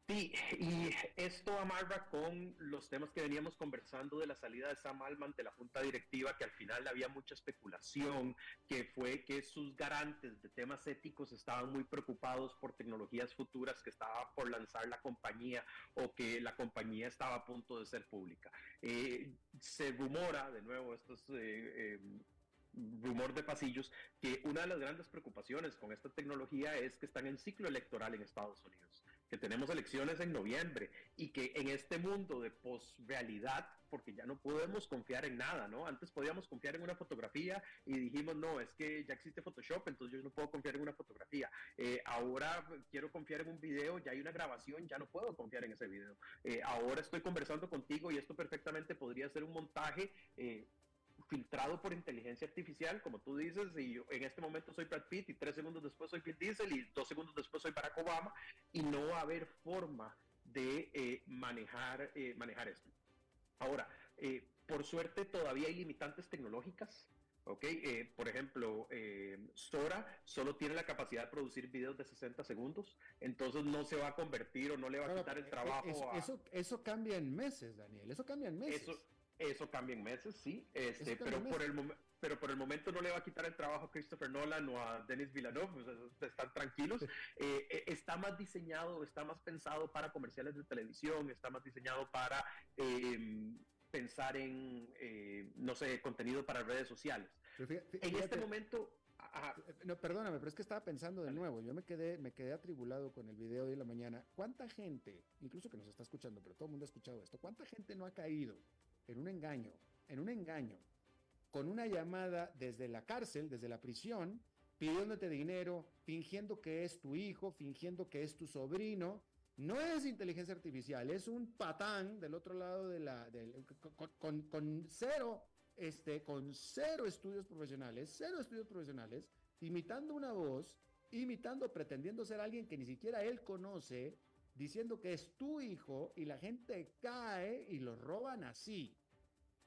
Sí, y esto amarra con los temas que veníamos conversando de la salida de Sam Alman de la junta directiva, que al final había mucha especulación, que fue que sus garantes de temas éticos estaban muy preocupados por tecnologías futuras que estaba por lanzar la compañía o que la compañía estaba a punto de ser pública. Eh, se rumora, de nuevo, estos... Eh, eh, rumor de pasillos, que una de las grandes preocupaciones con esta tecnología es que están en ciclo electoral en Estados Unidos, que tenemos elecciones en noviembre y que en este mundo de posrealidad, porque ya no podemos confiar en nada, ¿no? Antes podíamos confiar en una fotografía y dijimos, no, es que ya existe Photoshop, entonces yo no puedo confiar en una fotografía. Eh, ahora quiero confiar en un video, ya hay una grabación, ya no puedo confiar en ese video. Eh, ahora estoy conversando contigo y esto perfectamente podría ser un montaje. Eh, filtrado por inteligencia artificial, como tú dices, y yo en este momento soy Brad Pitt y tres segundos después soy Vin Diesel y dos segundos después soy Barack Obama y no va a haber forma de eh, manejar, eh, manejar esto. Ahora, eh, por suerte todavía hay limitantes tecnológicas. ¿ok? por ejemplo, Sora solo tiene la capacidad de producir videos de 60 segundos, entonces no se va a convertir o no le va a quitar el trabajo. Eso, a... eso, eso, cambia en meses, Daniel, eso cambia en meses. Eso cambia en meses, sí, este, pero, por el pero por el momento no le va a quitar el trabajo a Christopher Nolan o a Denis Villeneuve, están tranquilos. Eh, eh, está más diseñado, está más pensado para comerciales de televisión, está más diseñado para em, pensar en, eh, no sé, contenido para redes sociales. en este momento... No, perdóname, pero es que estaba pensando de nuevo. Yo me quedé, me quedé atribulado con el video de la mañana. ¿Cuánta gente, incluso que nos está escuchando, pero todo el mundo ha escuchado esto, cuánta gente no ha caído en un engaño, en un engaño, con una llamada desde la cárcel, desde la prisión, pidiéndote dinero, fingiendo que es tu hijo, fingiendo que es tu sobrino. No es inteligencia artificial, es un patán del otro lado de la, con, cero, este, con cero estudios profesionales, cero estudios profesionales, imitando una voz, imitando, pretendiendo ser alguien que ni siquiera él conoce, diciendo que es tu hijo y la gente cae y lo roban así.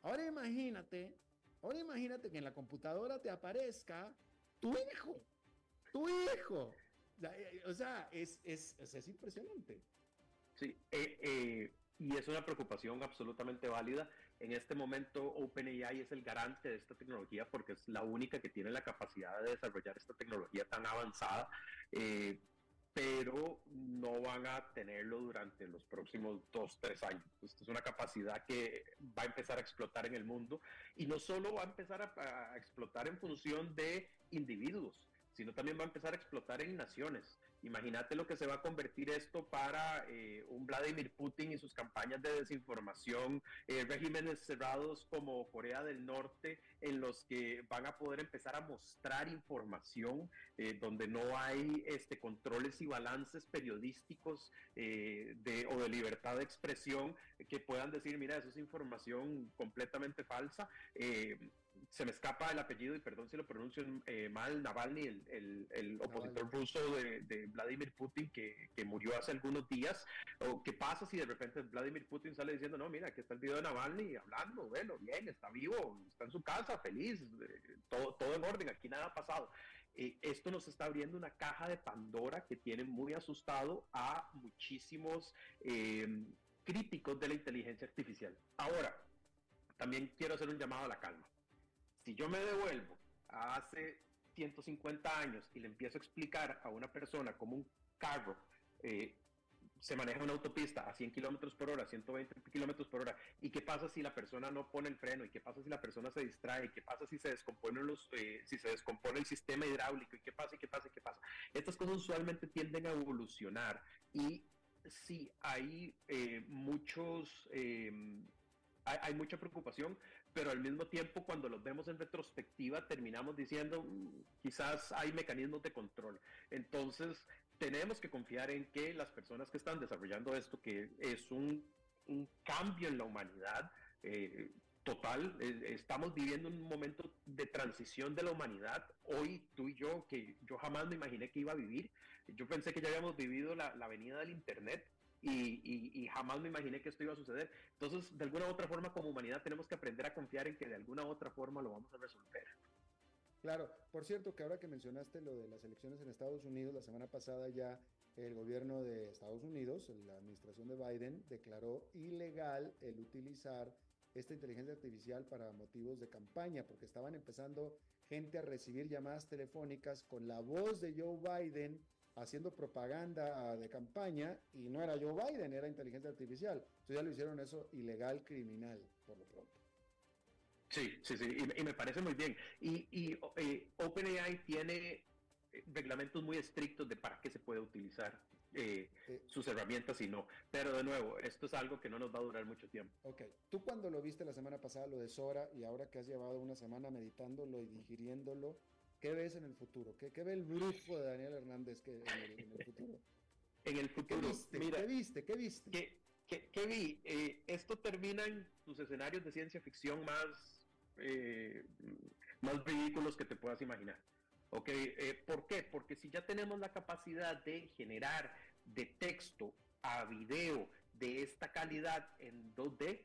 Ahora imagínate, ahora imagínate que en la computadora te aparezca tu hijo, tu hijo. O sea, eh, es, es, es, impresionante. Sí, eh, eh, y es una preocupación absolutamente válida. En este momento, OpenAI es el garante de esta tecnología porque es la única que tiene la capacidad de desarrollar esta tecnología tan avanzada pero no van a tenerlo durante los próximos dos, tres años. Esto es una capacidad que va a empezar a explotar en el mundo y no solo va a empezar a, explotar en función de individuos, sino también va a empezar a explotar en naciones. Imagínate lo que se va a convertir esto para eh, un Vladimir Putin y sus campañas de desinformación, eh, regímenes cerrados como Corea del Norte, en los que van a poder empezar a mostrar información eh, donde no hay este, controles y balances periodísticos de, o de libertad de expresión que puedan decir, mira, eso es información completamente falsa se me escapa el apellido y perdón si lo pronuncio eh, mal, Navalny, el, el, opositor ruso de, Vladimir Putin que, que, murió hace algunos días. ¿O ¿Qué pasa si de repente Vladimir Putin sale diciendo, no, mira, aquí está el video de Navalny hablando, bueno, bien, está vivo, está en su casa, feliz, eh, todo, todo en orden, aquí nada ha pasado. Eh, esto nos está abriendo una caja de Pandora que tiene muy asustado a muchísimos críticos de la inteligencia artificial. Ahora, también quiero hacer un llamado a la calma si yo me devuelvo a hace 150 años y le empiezo a explicar a una persona cómo un carro eh, se maneja una autopista a 100 kilómetros por hora, 120 kilómetros por hora, y qué pasa si la persona no pone el freno, y qué pasa si la persona se distrae, y qué pasa si se descompone los, eh, si se descompone el sistema hidráulico, y qué pasa, y qué pasa, y qué pasa. Estas cosas usualmente tienden a evolucionar, y sí, hay eh, muchos, hay, hay, mucha preocupación pero al mismo tiempo cuando los vemos en retrospectiva terminamos diciendo mm, quizás hay mecanismos de control. Entonces tenemos que confiar en que las personas que están desarrollando esto, que es un, un cambio en la humanidad, eh, total, eh, estamos viviendo un momento de transición de la humanidad. Hoy tú y yo, que yo jamás me imaginé que iba a vivir, yo pensé que ya habíamos vivido la, la venida del Internet, y, jamás me imaginé que esto iba a suceder. Entonces, de alguna u otra forma, como humanidad, tenemos que aprender a confiar en que de alguna u otra forma lo vamos a resolver. Claro, por cierto, que ahora que mencionaste lo de las elecciones en Estados Unidos, la semana pasada ya el gobierno de Estados Unidos, la administración de Biden, declaró ilegal el utilizar esta inteligencia artificial para motivos de campaña, porque estaban empezando gente a recibir llamadas telefónicas con la voz de Joe Biden haciendo propaganda de campaña y no era Joe Biden, era inteligencia artificial. Entonces ya lo hicieron eso ilegal, criminal, por lo pronto. Sí, sí, sí, y, me parece muy bien. Y, y eh, OpenAI tiene eh, reglamentos muy estrictos de para qué se puede utilizar eh, sus herramientas y no. Pero de nuevo, esto es algo que no nos va a durar mucho tiempo. Ok, tú cuando lo viste la semana pasada, lo de Sora, y ahora que has llevado una semana meditándolo y digiriéndolo, ¿Qué ves en el futuro? ¿Qué, ve el brujo de Daniel Hernández que, en, el, futuro? En el futuro, ¿Qué viste? Mira, ¿Qué viste? ¿Qué viste? ¿Qué, vi? Eh, esto termina en tus escenarios de ciencia ficción más, eh, más ridículos que te puedas imaginar. ¿Ok? Eh, ¿Por qué? Porque si ya tenemos la capacidad de generar de texto a video de esta calidad en 2D,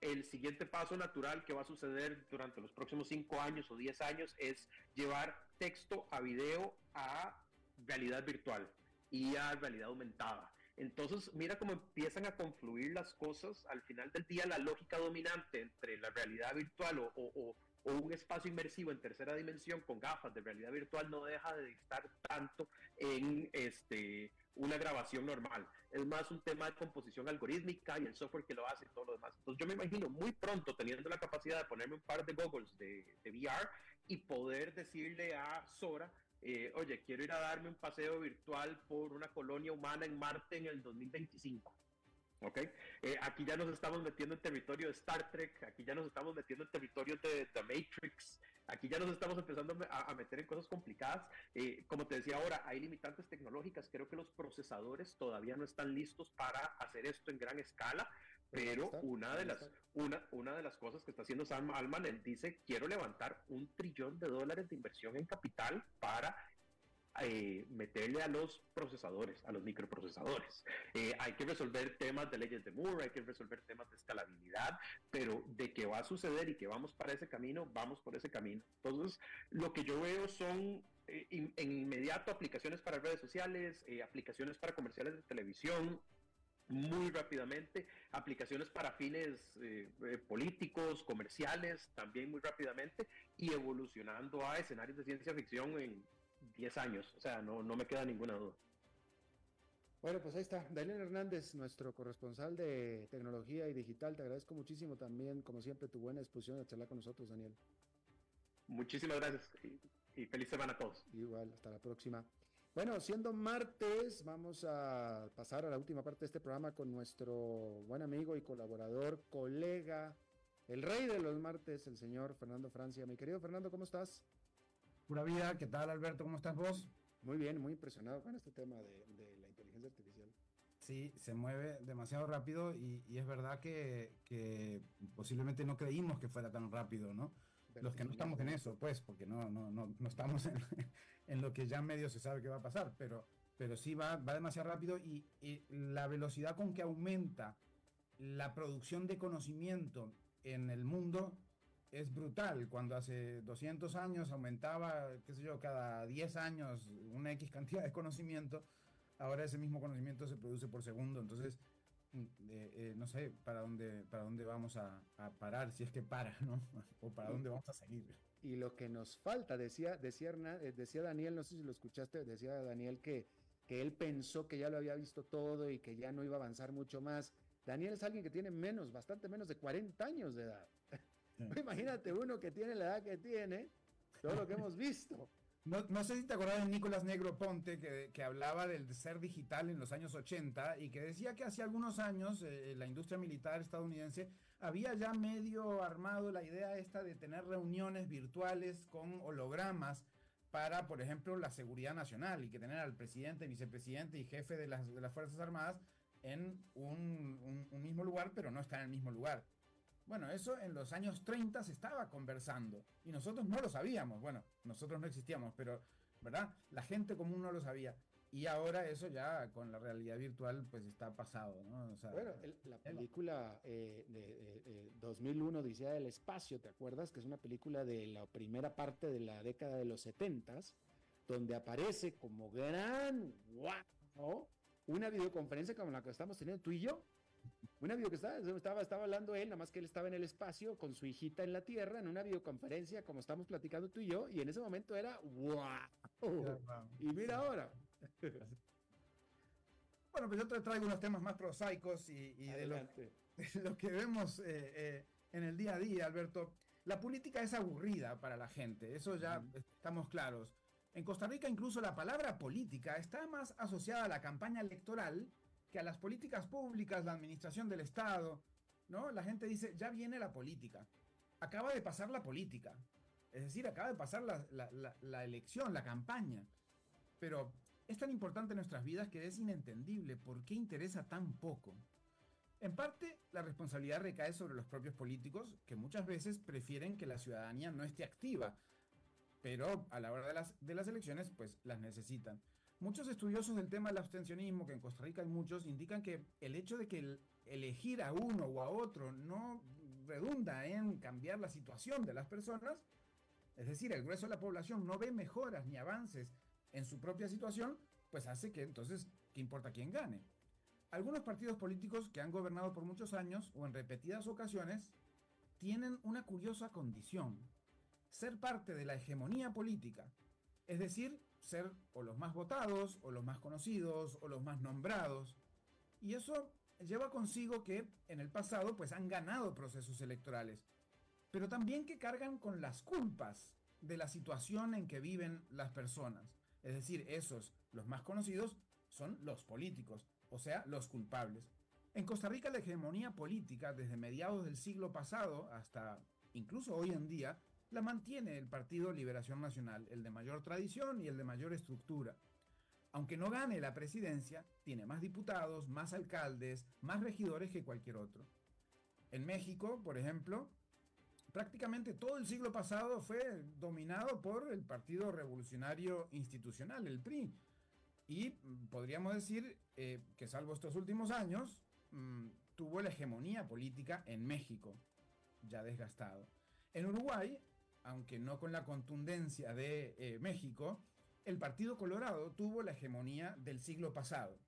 el siguiente paso natural que va a suceder durante los próximos 5 años o 10 años es llevar texto a video a realidad virtual y a realidad aumentada. Entonces, mira cómo empiezan a confluir las cosas. Al final del día, la lógica dominante entre la realidad virtual o, un espacio inmersivo en tercera dimensión con gafas de realidad virtual no deja de estar tanto en este, una grabación normal. Es más un tema de composición algorítmica y el software que lo hace y todo lo demás. Entonces yo me imagino muy pronto teniendo la capacidad de ponerme un par de goggles de, VR y poder decirle a Sora, eh, oye, quiero ir a darme un paseo virtual por una colonia humana en Marte en el 2025. ¿Ok? Eh, aquí ya nos estamos metiendo en territorio de Star Trek, aquí ya nos estamos metiendo en territorio de The Matrix, aquí ya nos estamos empezando a, meter en cosas complicadas. Eh, como te decía ahora, hay limitantes tecnológicas, creo que los procesadores todavía no están listos para hacer esto en gran escala, pero una de las una, una de las cosas que está haciendo Sam Alman, él dice, quiero levantar un trillón de dólares de inversión en capital para eh, meterle a los procesadores, a los microprocesadores. Eh, hay que resolver temas de leyes de Moore, hay que resolver temas de escalabilidad, pero de que va a suceder y que vamos para ese camino, vamos por ese camino. Entonces, lo que yo veo son eh, en inmediato aplicaciones para redes sociales, aplicaciones para comerciales de televisión, muy rápidamente, aplicaciones para fines políticos, comerciales, también muy rápidamente, y evolucionando a escenarios de ciencia ficción en 10 años, o sea, no, no me queda ninguna duda. Bueno, pues ahí está. Daniel Hernández, nuestro corresponsal de tecnología y digital. Te agradezco muchísimo también, como siempre, tu buena exposición a charlar con nosotros, Daniel. Muchísimas gracias y, feliz semana a todos. Igual, hasta la próxima. Bueno, siendo martes, vamos a pasar a la última parte de este programa con nuestro buen amigo y colaborador, colega, el rey de los martes, el señor Fernando Francia. Mi querido Fernando, ¿cómo estás? Pura vida, ¿qué tal Alberto? ¿Cómo estás vos? Muy bien, muy impresionado con este tema de, la inteligencia artificial. Sí, se mueve demasiado rápido y, es verdad que, posiblemente no creímos que fuera tan rápido, ¿no? Los que no estamos en eso, pues, porque no, no, no, no estamos en, en, lo que ya medio se sabe que va a pasar, pero, pero sí va, va demasiado rápido y, y la velocidad con que aumenta la producción de conocimiento en el mundo es brutal. Cuando hace 200 años aumentaba, qué sé yo, cada 10 años una X cantidad de conocimiento, ahora ese mismo conocimiento se produce por segundo. Entonces, mm, eh, eh, no sé para dónde, para dónde vamos a, parar, si es que para, ¿no? O para dónde vamos a seguir. Y lo que nos falta, decía, decía, eh, decía Daniel, no sé si lo escuchaste, decía Daniel que, que él pensó que ya lo había visto todo y que ya no iba a avanzar mucho más. Daniel es alguien que tiene menos, bastante menos de 40 años de edad. Imagínate uno que tiene la edad que tiene, todo lo que hemos visto. No, sé si te acuerdas de Nicolás Negro Ponte, que, hablaba del ser digital en los años 80 y que decía que hace algunos años eh, la industria militar estadounidense había ya medio armado la idea esta de tener reuniones virtuales con hologramas para, por ejemplo, la seguridad nacional y que tener al presidente, vicepresidente y jefe de las, de las Fuerzas Armadas en un, mismo lugar, pero no está en el mismo lugar. Bueno, eso en los años 30 se estaba conversando y nosotros no lo sabíamos. Bueno, nosotros no existíamos, pero, ¿verdad? La gente común no lo sabía. Y ahora eso ya con la realidad virtual pues está pasado, ¿no? bueno, la película eh, de 2001, Odisea del Espacio, ¿te acuerdas? Que es una película de la primera parte de la década de los 70 donde aparece como gran wow, una videoconferencia como la que estamos teniendo tú y yo. Una video que estaba, estaba, estaba hablando él, nada más que él estaba en el espacio con su hijita en la Tierra, en una videoconferencia como estamos platicando tú y yo, y en ese momento era ¡wow! Y mira ahora. Bueno, pues yo te traigo unos temas más prosaicos y, de, lo, que vemos eh, eh, en el día a día, Alberto. La política es aburrida para la gente, eso ya estamos claros. En Costa Rica incluso la palabra política está más asociada a la campaña electoral que a las políticas públicas, la administración del Estado. ¿no? La gente dice, ya viene la política. Acaba de pasar la política. Es decir, acaba de pasar la, elección, la campaña. Pero es tan importante en nuestras vidas que es inentendible por qué interesa tan poco. En parte, la responsabilidad recae sobre los propios políticos, que muchas veces prefieren que la ciudadanía no esté activa, pero a la hora de las, de las elecciones, pues las necesitan. Muchos estudiosos del tema del abstencionismo, que en Costa Rica hay muchos, indican que el hecho de que elegir a uno o a otro no redunda en cambiar la situación de las personas, es decir, el grueso de la población no ve mejoras ni avances en su propia situación, pues hace que entonces, ¿qué importa quién gane? Algunos partidos políticos que han gobernado por muchos años o en repetidas ocasiones tienen una curiosa condición, ser parte de la hegemonía política, es decir, ser o los más votados, o los más conocidos, o los más nombrados. Y eso lleva consigo que en el pasado pues han ganado procesos electorales, pero también que cargan con las culpas de la situación en que viven las personas. Es decir, esos, los más conocidos, son los políticos, o sea, los culpables. En Costa Rica la hegemonía política desde mediados del siglo pasado hasta incluso hoy en día la mantiene el Partido Liberación Nacional, el de mayor tradición y el de mayor estructura. Aunque no gane la presidencia, tiene más diputados, más alcaldes, más regidores que cualquier otro. En México, por ejemplo, prácticamente todo el siglo pasado fue dominado por el Partido Revolucionario Institucional, el PRI. Y mm, podríamos decir eh, que salvo estos últimos años, mm, tuvo la hegemonía política en México, ya desgastado. En Uruguay, aunque no con la contundencia de eh, México, el Partido Colorado tuvo la hegemonía del siglo pasado,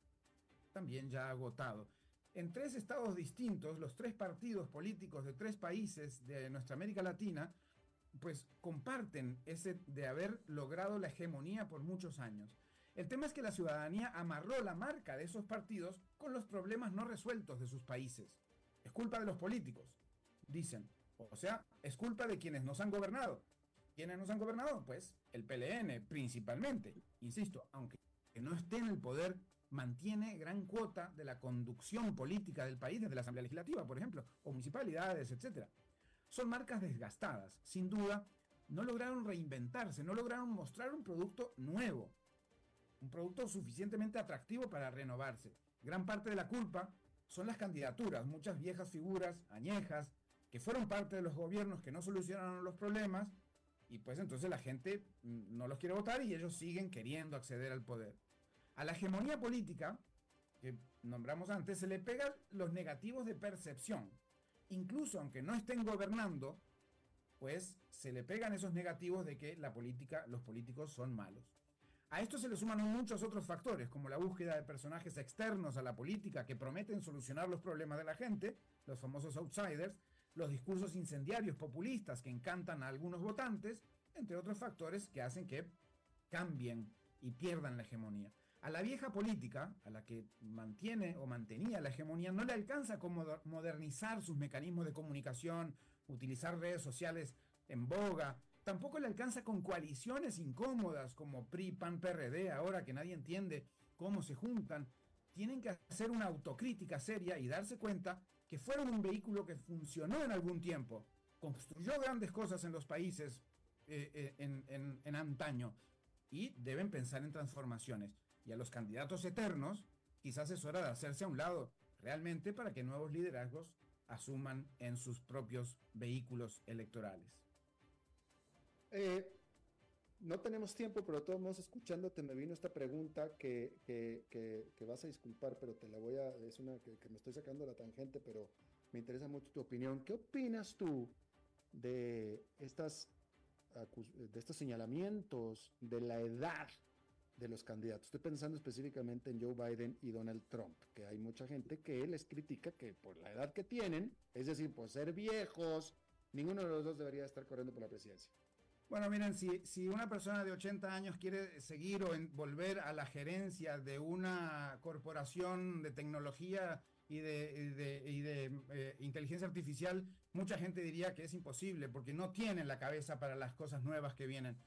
también ya agotado. En tres estados distintos, los tres partidos políticos de tres países de nuestra América Latina, pues comparten ese de haber logrado la hegemonía por muchos años. El tema es que la ciudadanía amarró la marca de esos partidos con los problemas no resueltos de sus países. Es culpa de los políticos, dicen. O sea, es culpa de quienes nos han gobernado. ¿Quiénes nos han gobernado? Pues el PLN principalmente. Insisto, aunque que no esté en el poder mantiene gran cuota de la conducción política del país desde la Asamblea Legislativa, por ejemplo, o municipalidades, etc. Son marcas desgastadas, sin duda, no lograron reinventarse, no lograron mostrar un producto nuevo, un producto suficientemente atractivo para renovarse. Gran parte de la culpa son las candidaturas, muchas viejas figuras, añejas, que fueron parte de los gobiernos que no solucionaron los problemas y pues entonces la gente mm, no los quiere votar y ellos siguen queriendo acceder al poder. A la hegemonía política, que nombramos antes, se le pegan los negativos de percepción. Incluso aunque no estén gobernando, pues se le pegan esos negativos de que la política, los políticos son malos. A esto se le suman muchos otros factores, como la búsqueda de personajes externos a la política que prometen solucionar los problemas de la gente, los famosos outsiders, los discursos incendiarios populistas que encantan a algunos votantes, entre otros factores que hacen que cambien y pierdan la hegemonía. A la vieja política, a la que mantiene o mantenía la hegemonía, no le alcanza como modernizar sus mecanismos de comunicación, utilizar redes sociales en boga, tampoco le alcanza con coaliciones incómodas como PRI, PAN, PRD, ahora que nadie entiende cómo se juntan. Tienen que hacer una autocrítica seria y darse cuenta que fueron un vehículo que funcionó en algún tiempo, construyó grandes cosas en los países eh, eh, en, en antaño y deben pensar en transformaciones. Y a los candidatos eternos, quizás es hora de hacerse a un lado realmente para que nuevos liderazgos asuman en sus propios vehículos electorales. Eh, no tenemos tiempo, pero todos modos escuchándote me vino esta pregunta que, vas a disculpar, pero te la voy a, es una que, me estoy sacando la tangente, pero me interesa mucho tu opinión. ¿Qué opinas tú de estas de estos señalamientos de la edad de los candidatos. Estoy pensando específicamente en Joe Biden y Donald Trump, que hay mucha gente que les critica que por la edad que tienen, es decir, por ser viejos, ninguno de los dos debería estar corriendo por la presidencia. Bueno, miren, si, una persona de 80 años quiere seguir o volver a la gerencia de una corporación de tecnología y de, y de, eh, inteligencia artificial, mucha gente diría que es imposible porque no tienen la cabeza para las cosas nuevas que vienen.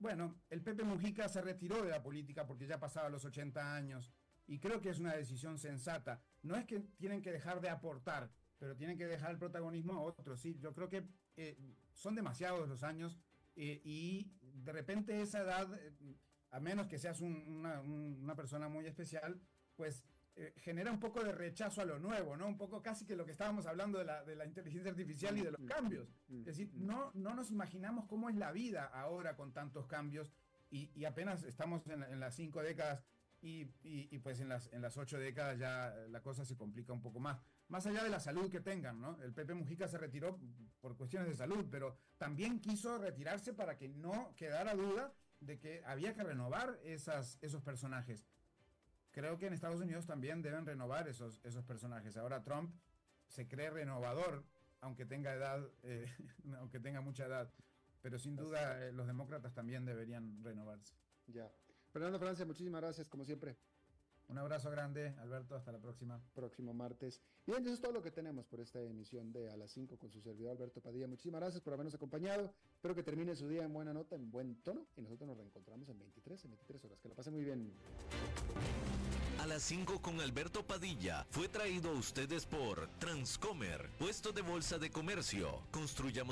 Bueno, el Pepe Mujica se retiró de la política porque ya pasaba los 80 años y creo que es una decisión sensata. No es que tienen que dejar de aportar, pero tienen que dejar el protagonismo a otros. Sí, yo creo que eh, son demasiados los años eh, y de repente esa edad, eh, a menos que seas una, una, persona muy especial, pues eh, genera un poco de rechazo a lo nuevo, ¿no? Un poco casi que lo que estábamos hablando de la, de la inteligencia artificial y de los mm, cambios. Mm, es decir, mm. no, no nos imaginamos cómo es la vida ahora con tantos cambios y, y apenas estamos en, las cinco décadas y, y, pues en las, en las ocho décadas ya la cosa se complica un poco más. Más allá de la salud que tengan, ¿no? El Pepe Mujica se retiró por cuestiones de salud, pero también quiso retirarse para que no quedara duda de que había que renovar esas, esos personajes creo que en Estados Unidos también deben renovar esos, esos personajes. Ahora Trump se cree renovador, aunque tenga edad, eh, aunque tenga mucha edad. Pero sin duda eh, los demócratas también deberían renovarse. Ya. Fernando Francia, muchísimas gracias, como siempre. Un abrazo grande, Alberto. Hasta la próxima. Próximo martes. Bien, eso es todo lo que tenemos por esta emisión de A las 5 con su servidor Alberto Padilla. Muchísimas gracias por habernos acompañado. Espero que termine su día en buena nota, en buen tono. Y nosotros nos reencontramos en 23, en 23 horas. Que lo pasen muy bien. A las 5 con Alberto Padilla fue traído a ustedes por Transcomer, puesto de bolsa de comercio. Construyamos